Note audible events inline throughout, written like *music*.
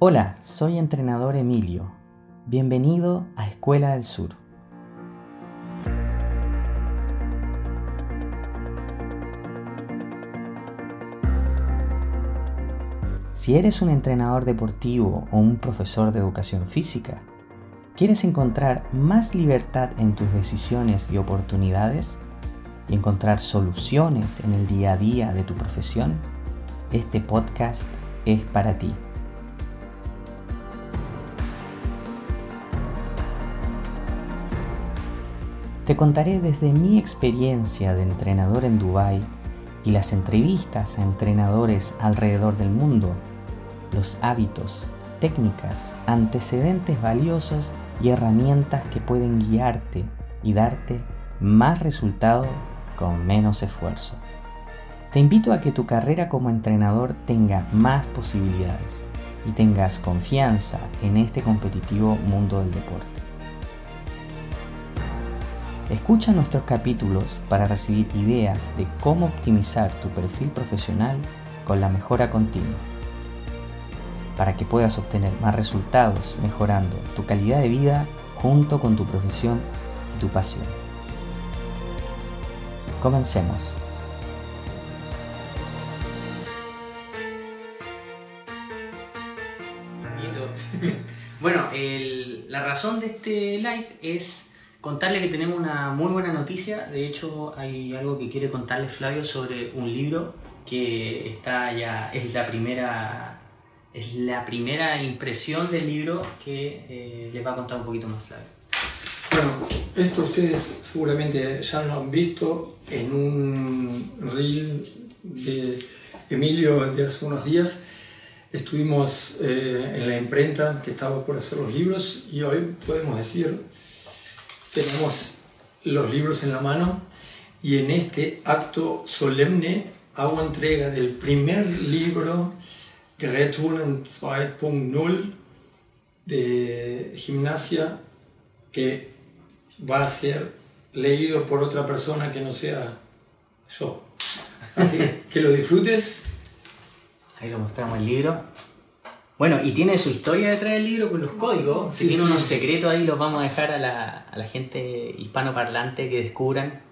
Hola, soy entrenador Emilio. Bienvenido a Escuela del Sur. Si eres un entrenador deportivo o un profesor de educación física, ¿quieres encontrar más libertad en tus decisiones y oportunidades? ¿Y encontrar soluciones en el día a día de tu profesión? Este podcast es para ti. Te contaré desde mi experiencia de entrenador en Dubái y las entrevistas a entrenadores alrededor del mundo, los hábitos, técnicas, antecedentes valiosos y herramientas que pueden guiarte y darte más resultado con menos esfuerzo. Te invito a que tu carrera como entrenador tenga más posibilidades y tengas confianza en este competitivo mundo del deporte. Escucha nuestros capítulos para recibir ideas de cómo optimizar tu perfil profesional con la mejora continua, para que puedas obtener más resultados mejorando tu calidad de vida junto con tu profesión y tu pasión. Comencemos. *laughs* Bueno, la razón de este live es contarle que tenemos una muy buena noticia. De hecho, hay algo que quiere contarle Flavio sobre un libro que está ya, es la primera, es la primera impresión del libro que eh, les va a contar un poquito más Flavio. Bueno, esto ustedes seguramente ya lo han visto en un reel de Emilio de hace unos días. Estuvimos eh, en la imprenta que estaba por hacer los libros y hoy podemos decir tenemos los libros en la mano y en este acto solemne hago entrega del primer libro Geräthulen 2.0 de gimnasia que va a ser leído por otra persona que no sea yo. Así que lo disfrutes. Ahí lo mostramos el libro. Bueno, y tiene su historia detrás del libro con los códigos. si tiene unos secretos ahí, los vamos a dejar a la, a la gente hispanoparlante que descubran.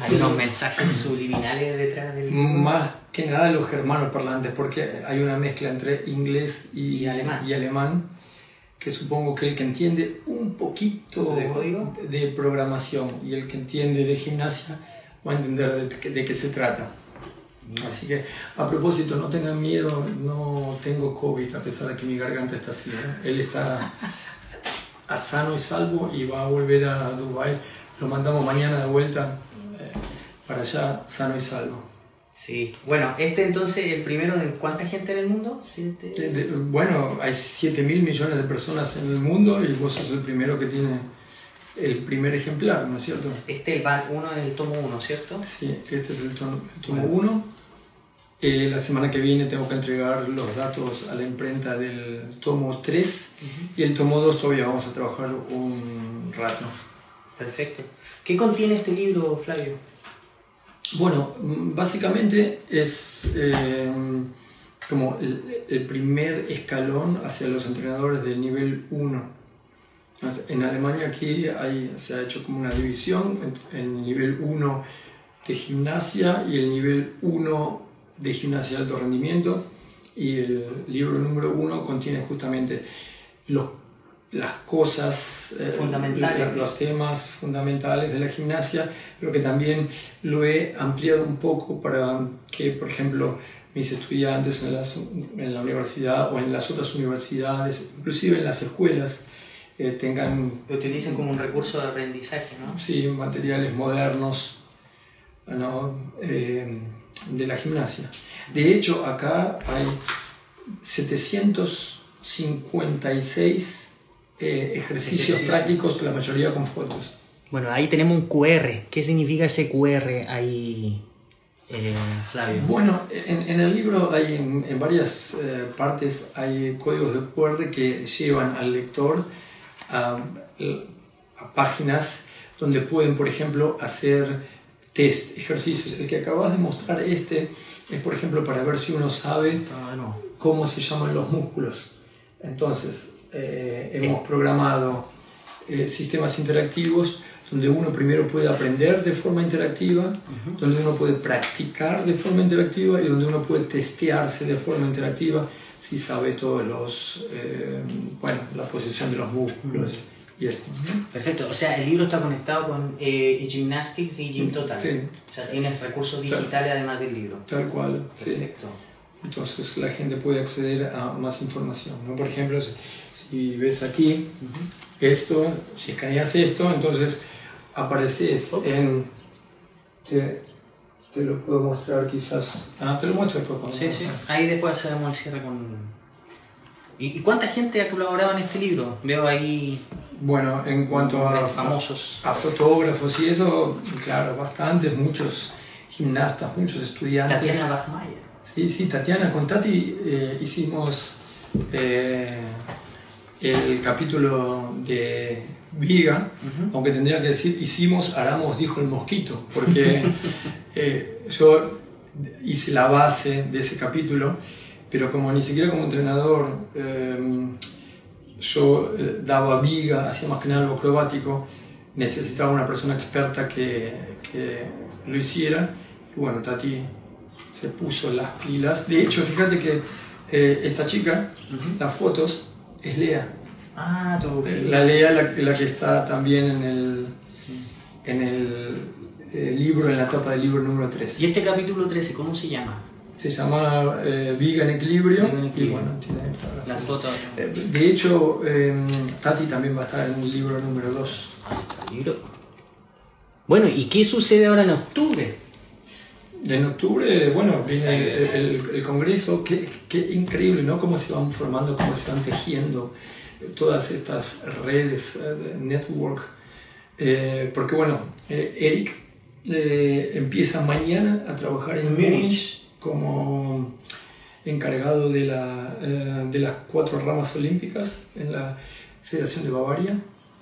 Hay unos mensajes subliminales detrás del libro. Más que nada los germanos parlantes, porque hay una mezcla entre inglés y, alemán. y alemán, que supongo que el que entiende un poquito de, código? de programación y el que entiende de gimnasia va a entender de qué se trata. Así que, a propósito, no tengan miedo, no tengo COVID, a pesar de que mi garganta está así. ¿eh? Él está a sano y salvo y va a volver a Dubai. Lo mandamos mañana de vuelta eh, para allá, sano y salvo. Sí, bueno, este entonces, el primero de cuánta gente en el mundo? bueno, hay 7 mil millones de personas en el mundo y vos sos el primero que tiene el primer ejemplar, ¿no es cierto? Este es el uno del tomo 1, ¿cierto? Sí, este es el tomo 1. Eh, la semana que viene tengo que entregar los datos a la imprenta del tomo 3 y el tomo 2 todavía vamos a trabajar un rato. Perfecto. ¿Qué contiene este libro, Flavio? Bueno, básicamente es eh, como el, primer escalón hacia los entrenadores del nivel 1. En Alemania aquí hay, se ha hecho como una división en el nivel 1 de gimnasia y el nivel 1 de gimnasia de alto rendimiento y el libro número uno contiene justamente los, las cosas eh, fundamentales, los temas fundamentales de la gimnasia, pero que también lo he ampliado un poco para que, por ejemplo, mis estudiantes en, en la universidad o en las otras universidades, inclusive en las escuelas, eh, tengan... Lo utilicen como un recurso de aprendizaje, ¿no? Sí, materiales modernos, ¿no? Eh, de la gimnasia. De hecho, acá hay 756 eh, ejercicios prácticos, la mayoría con fotos. Bueno, ahí tenemos un QR. ¿Qué significa ese QR ahí, eh, Flavio? Bueno, en, el libro hay en, varias eh, partes hay códigos de QR que llevan al lector a, a páginas donde pueden, por ejemplo, hacer test, ejercicios. El que acabas de mostrar este es, por ejemplo, para ver si uno sabe cómo se llaman los músculos. Entonces, eh, hemos programado eh, sistemas interactivos donde uno primero puede aprender de forma interactiva, donde uno puede practicar de forma interactiva y donde uno puede testearse de forma interactiva si sabe todos los, eh, bueno, la posición de los músculos. Y esto. Perfecto, o sea, el libro está conectado con eh, Gymnastics y Gym Total. Sí. O sea, tienes recursos digitales además del libro. Tal cual, sí. Perfecto. Entonces la gente puede acceder a más información. ¿no? Por ejemplo, si, ves aquí esto, si escaneas esto, entonces apareces en... Te, te lo puedo mostrar quizás... Ah, te lo muestro después. cuando- Sí, sí. Ahí después hacemos el cierre con... ¿Y, y cuánta gente ha colaborado en este libro? Veo ahí Bueno, en cuanto a, famosos. a fotógrafos y eso, claro, bastantes, muchos gimnastas, muchos estudiantes. Tatiana Bachmeier. Sí, sí, Tatiana, con Tati eh, hicimos eh, el capítulo de Viga, aunque tendría que decir hicimos, Aramos, dijo el mosquito, porque *laughs* eh, yo hice la base de ese capítulo, pero como ni siquiera como entrenador yo eh, daba viga, hacía más que nada algo acrobático, necesitaba una persona experta que, que lo hiciera, y bueno, Tati se puso las pilas. De hecho, fíjate que eh, esta chica, las fotos, es Lea. Ah, todo La Lea, la, la que está también en el, en el eh, libro, en la tapa del libro número 3. ¿Y este capítulo 13, cómo se llama? Se llama eh, Viga en Equilibrio. Y bueno, tiene todas las La fotos. foto. Eh, De hecho, eh, Tati también va a estar en el libro número 2. Ahí está el libro. Bueno, ¿y qué sucede ahora en octubre? En octubre, bueno, viene el, el- el Congreso, qué, qué increíble, ¿no? Cómo se van formando, cómo se van tejiendo todas estas redes, eh, network. Eh, porque bueno, eh, Eric empieza mañana a trabajar en Múnich. Como encargado de, la, eh, de las cuatro ramas olímpicas en la Federación de Bavaria.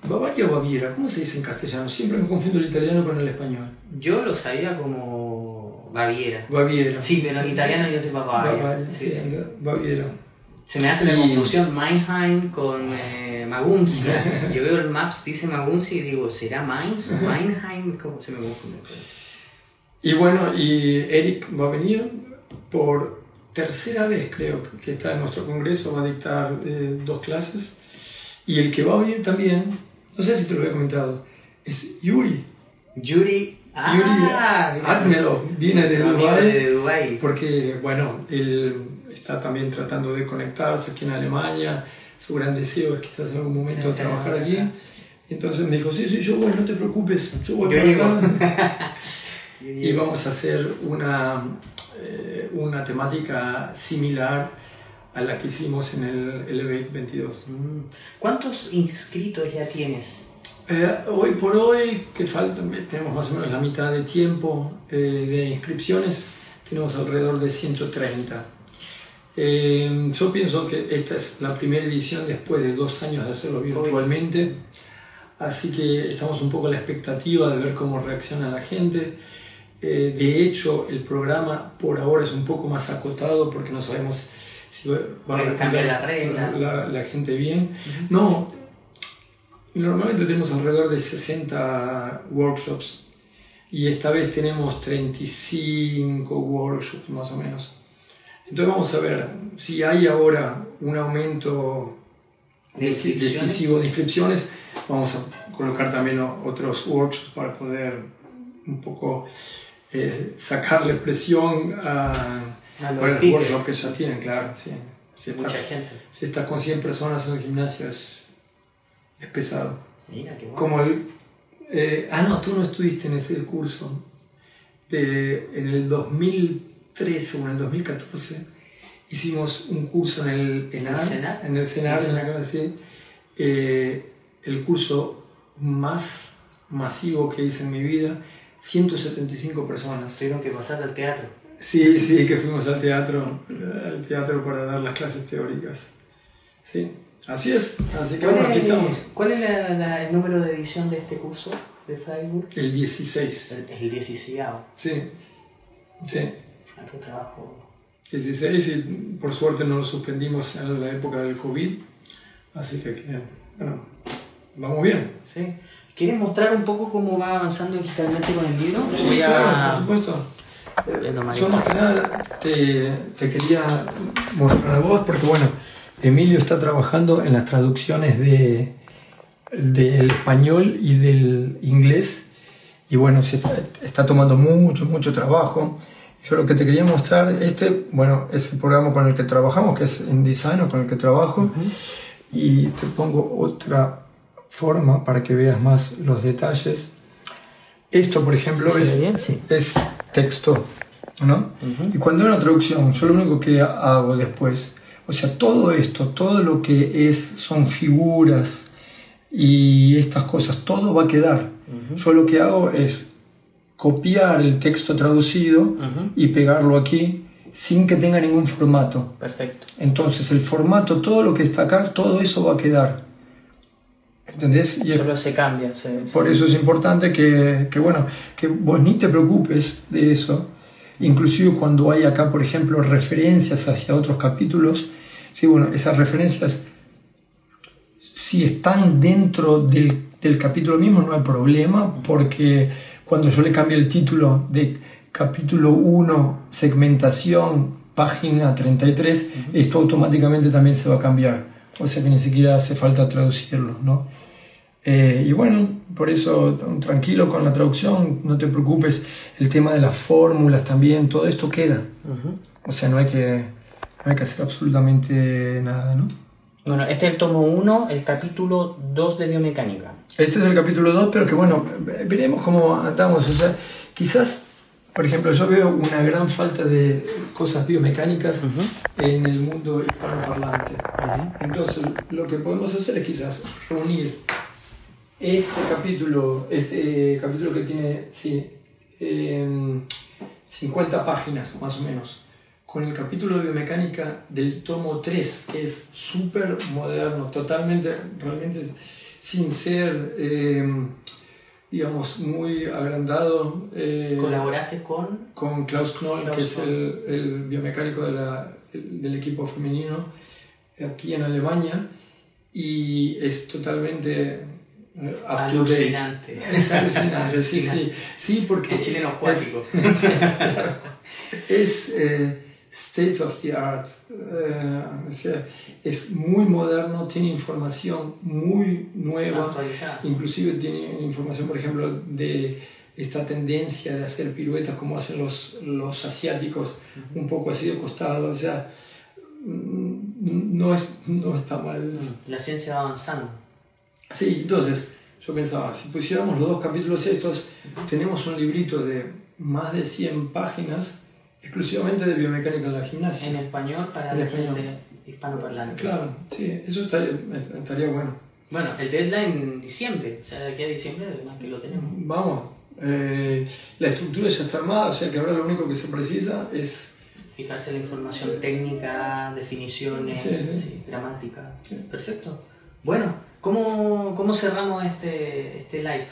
¿Bavaria o Baviera? ¿Cómo se dice en castellano? Siempre me confundo el italiano con el español. Yo lo sabía como Baviera. Baviera. Sí, pero en italiano yo sé Bavaria. Bavaria, Sí, sí, Baviera. Se me hace la Y- confusión Meinheim con eh, Maguncia. *laughs* Yo veo el Maps, dice Maguncia y digo, ¿será Mainz o Meinheim? ¿Cómo se me confunde? pues. Y bueno, y Eric va a venir por tercera vez, creo, que está en nuestro congreso, va a dictar eh, dos clases. Y el que va a venir también, no sé si te lo había comentado, es Yuri. Yuri. Ah, Yuri mira. Admerov, viene de amigo Dubái. de Dubái. Porque, bueno, él está también tratando de conectarse aquí en Alemania. Su gran deseo es quizás en algún momento Sí, trabajar aquí. Y entonces me dijo, sí, sí, yo voy, no te preocupes, yo voy Yo para acá". *laughs* y vamos a hacer una, eh, una temática similar a la que hicimos en el Elevate 22. Mm. ¿Cuántos inscritos ya tienes? Eh, hoy por hoy, que falta, tenemos más o menos la mitad de tiempo eh, de inscripciones, tenemos alrededor de 130. Eh, yo pienso que esta es la primera edición después de dos años de hacerlo virtualmente, así que estamos un poco a la expectativa de ver cómo reacciona la gente. Eh, de hecho, el programa por ahora es un poco más acotado porque no sabemos si va a cambiar la regla. la, la gente bien. No, Normalmente tenemos alrededor de 60 workshops y esta vez tenemos 35 workshops más o menos. Entonces vamos a ver si hay ahora un aumento decisivo de inscripciones. Vamos a colocar también otros workshops para poder un poco eh, sacarle presión a, A los bueno, workshops que ya tienen, claro. sí. Si está- Mucha gente. si estás con 100 personas en el gimnasio es, es pesado. Mira, qué bueno. Como el... eh, ah, no, tú no estuviste en ese curso. De- en el 2013 o en el 2014 hicimos un curso en el ENAR, en el CENAR, en la que eh, el curso más masivo que hice en mi vida, 175 personas. Tuvieron que pasar al teatro. Sí, sí, que fuimos al teatro, al teatro para dar las clases teóricas. Sí, así es. Así que bueno, aquí es, estamos. ¿Cuál es la- la- el número de edición de este curso de Freiburg? El 16. El, el 16 Sí, sí. Harto trabajo. 16 y por suerte no lo suspendimos en la época del COVID. Así que, bueno, vamos bien. Sí. ¿Quieres mostrar un poco cómo va avanzando digitalmente con el libro? Sí, claro, por supuesto. Yo más que nada te, te, quería mostrar a vos porque, bueno, Emilio está trabajando en las traducciones de, del español y del inglés y, bueno, se está tomando mucho, mucho trabajo. Yo lo que te quería mostrar, este, bueno, es el programa con el que trabajamos, que es InDesign o con el que trabajo, y te pongo otra forma para que veas más los detalles. Esto, por ejemplo, es, es texto, ¿no? Y cuando hay una traducción, yo lo único que hago después, o sea, todo esto, todo lo que es, son figuras y estas cosas, todo va a quedar. Yo lo que hago es copiar el texto traducido y pegarlo aquí sin que tenga ningún formato. Perfecto. Entonces el formato, todo lo que está acá, todo eso va a quedar. ¿Entendés? Y Solo se cambia. por eso es importante que, que, bueno, que vos ni te preocupes de eso. Inclusive cuando hay acá, por ejemplo, referencias hacia otros capítulos, sí, bueno, esas referencias, si están dentro del, del capítulo mismo, no hay problema, porque cuando yo le cambio el título de capítulo 1, segmentación, página 33, esto automáticamente también se va a cambiar. O sea que ni siquiera hace falta traducirlo, ¿no? Eh, y bueno, por eso tranquilo con la traducción, no te preocupes, el tema de las fórmulas también, todo esto queda. O sea, no hay, que, no hay que hacer absolutamente nada, ¿no? Bueno, este es el tomo 1, el capítulo 2 de biomecánica. Este es el capítulo 2, pero que bueno, veremos cómo andamos. O sea, quizás, por ejemplo, yo veo una gran falta de cosas biomecánicas en el mundo hispanoparlante. Entonces, lo que podemos hacer es quizás reunir este capítulo, este capítulo que tiene, sí, 50 em, páginas más o menos con el capítulo de biomecánica del tomo 3, que es súper moderno, totalmente, realmente sin ser, eh, digamos, muy agrandado. Eh, ¿Colaboraste con? Con Klaus Knoll, que es el, el biomecánico de la, del equipo femenino aquí en Alemania, y es totalmente eh, alucinante. *laughs* Es alucinante, sí, sí, sí, porque... El chileno acuático. *laughs* Es, state of the art, eh, es muy moderno, tiene información muy nueva, inclusive tiene información, por ejemplo, de esta tendencia de hacer piruetas como hacen los, los asiáticos, un poco así de costado, o sea, mm, no, es, no está mal. Mm, la ciencia va avanzando. Sí, entonces yo pensaba, si pusiéramos los dos capítulos estos, tenemos un librito de más de 100 páginas, exclusivamente de biomecánica en la gimnasia. En español para la gente hispanoparlante. Claro, sí, eso estaría, estaría bueno. Bueno, el deadline en diciembre, o sea, de aquí a diciembre además que lo tenemos. Vamos, eh, la estructura ya está armada, o sea que ahora lo único que se precisa es... Fijarse la información técnica, definiciones, gramática. Perfecto. Bueno, ¿cómo, ¿cómo cerramos este, este live?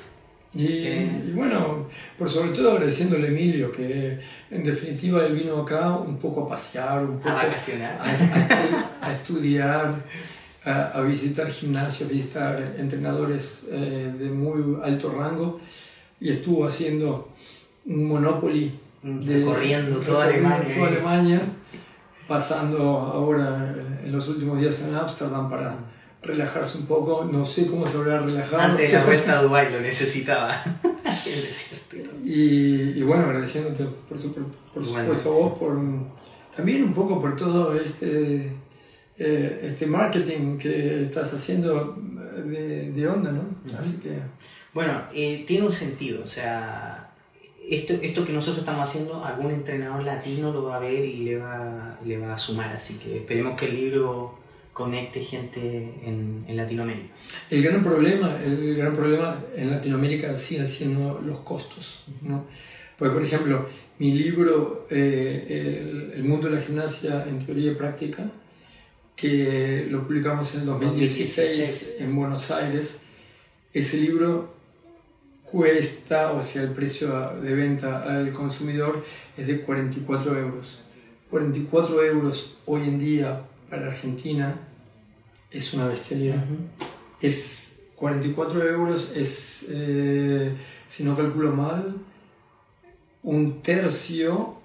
Y, bueno, por sobre todo agradeciéndole a Emilio, que en definitiva él vino acá un poco a pasear, un poco a vacacionar, a, estudiar, a, visitar gimnasio, a visitar entrenadores eh, de muy alto rango y estuvo haciendo un Monopoly. Mm, de, recorriendo toda Alemania. Toda Alemania, pasando ahora en los últimos días en Ámsterdam para relajarse un poco. No sé cómo se habrá relajado. Antes de la vuelta a *laughs* Dubái lo necesitaba. *laughs* el desierto y, y, bueno, agradeciéndote por, por, supuesto a vos, por, también un poco por todo este, eh, este marketing que estás haciendo de, de onda, ¿no? Así que... Bueno, eh, tiene un sentido, o sea, esto, esto que nosotros estamos haciendo, algún entrenador latino lo va a ver y le va, le va a sumar, así que esperemos que el libro conecte gente en, en, Latinoamérica. El gran problema, el gran problema en Latinoamérica siguen siendo los costos, ¿no? Porque, por ejemplo, mi libro eh, el, mundo de la gimnasia en teoría y práctica, que lo publicamos en el 2016, en Buenos Aires, ese libro cuesta, o sea, el precio de venta al consumidor es de 44 euros. 44 euros hoy en día para Argentina es una bestialidad. Es 44 euros, es, eh, si no calculo mal, un tercio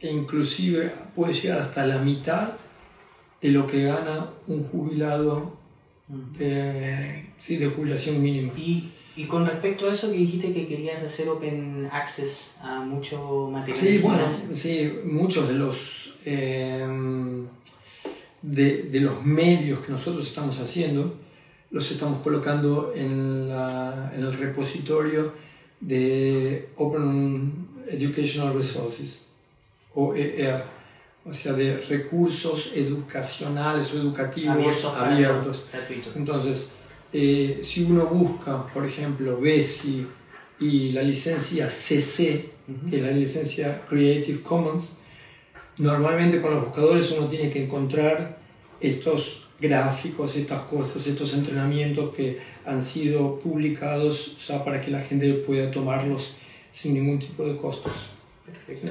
e inclusive puede llegar hasta la mitad de lo que gana un jubilado de, sí, de jubilación mínima. Y, y, con respecto a eso que dijiste que querías hacer open access a mucho material. Sí, bueno, sí, muchos de los, em, de, de, los medios que nosotros estamos haciendo los estamos colocando en, la, en el repositorio de Open Educational Resources, OER, o sea, de recursos educacionales o educativos abiertos. Entonces, eh, si uno busca, por ejemplo, BESI y la licencia CC, que es la licencia Creative Commons, normalmente con los buscadores uno tiene que encontrar estos gráficos, estas cosas, estos entrenamientos que han sido publicados ya para que la gente pueda tomarlos sin ningún tipo de costos. Perfecto.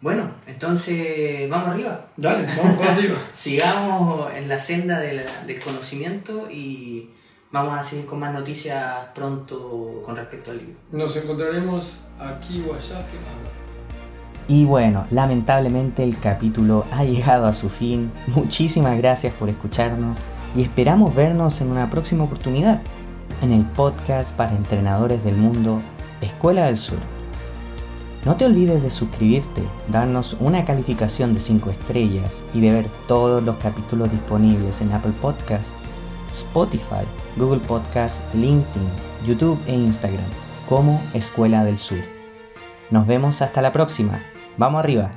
Bueno, entonces vamos arriba. Dale, vamos para arriba. *laughs* Sigamos en la senda del, del, conocimiento y vamos a seguir con más noticias pronto con respecto al libro. Nos encontraremos aquí o allá. Y bueno, lamentablemente el capítulo ha *laughs* llegado a su fin. Muchísimas gracias por escucharnos y esperamos vernos en una próxima oportunidad en el podcast para entrenadores del mundo Escuela del Sur. No te olvides de suscribirte, darnos una calificación de 5 estrellas y de ver todos los capítulos disponibles en Apple Podcast, Spotify, Google Podcast, LinkedIn, YouTube e Instagram como Escuela del Sur. Nos vemos hasta la próxima. Vamos arriba.